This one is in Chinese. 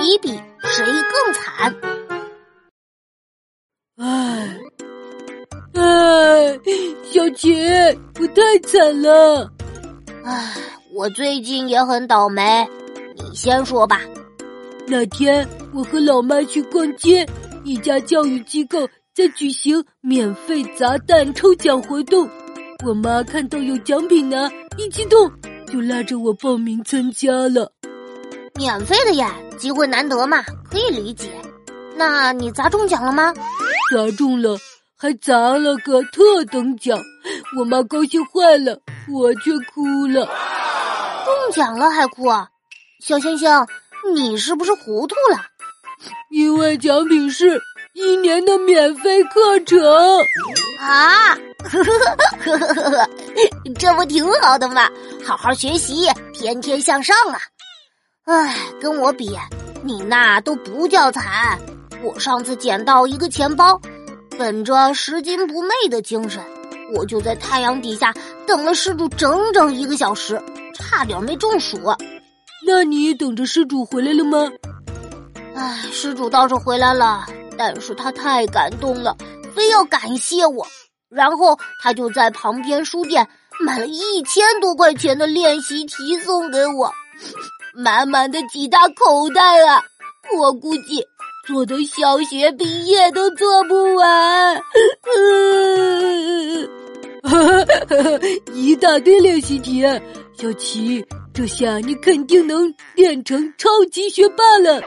比一比谁更惨。唉，唉，小杰，我太惨了。唉，我最近也很倒霉。你先说吧。那天我和老妈去逛街，一家教育机构在举行免费砸蛋抽奖活动。我妈看到有奖品拿，一激动就拉着我报名参加了。免费的呀，机会难得嘛，可以理解。那你砸中奖了吗？砸中了，还砸了个特等奖。我妈高兴坏了，我却哭了。中奖了还哭？小星星，你是不是糊涂了？因为奖品是一年的免费课程啊！呵呵呵呵呵呵，这不挺好的吗？好好学习，天天向上啊！唉，跟我比，你那都不叫惨。我上次捡到一个钱包，本着拾金不昧的精神，我就在太阳底下等了失主整整一个小时，差点没中暑。那你等着失主回来了吗？唉，失主倒是回来了，但是他太感动了，非要感谢我。然后他就在旁边书店买了一千多块钱的练习题送给我，满满的几大口袋啊！我估计做的小学毕业都做不完。一大堆练习题，小琪，这下你肯定能变成超级学霸了。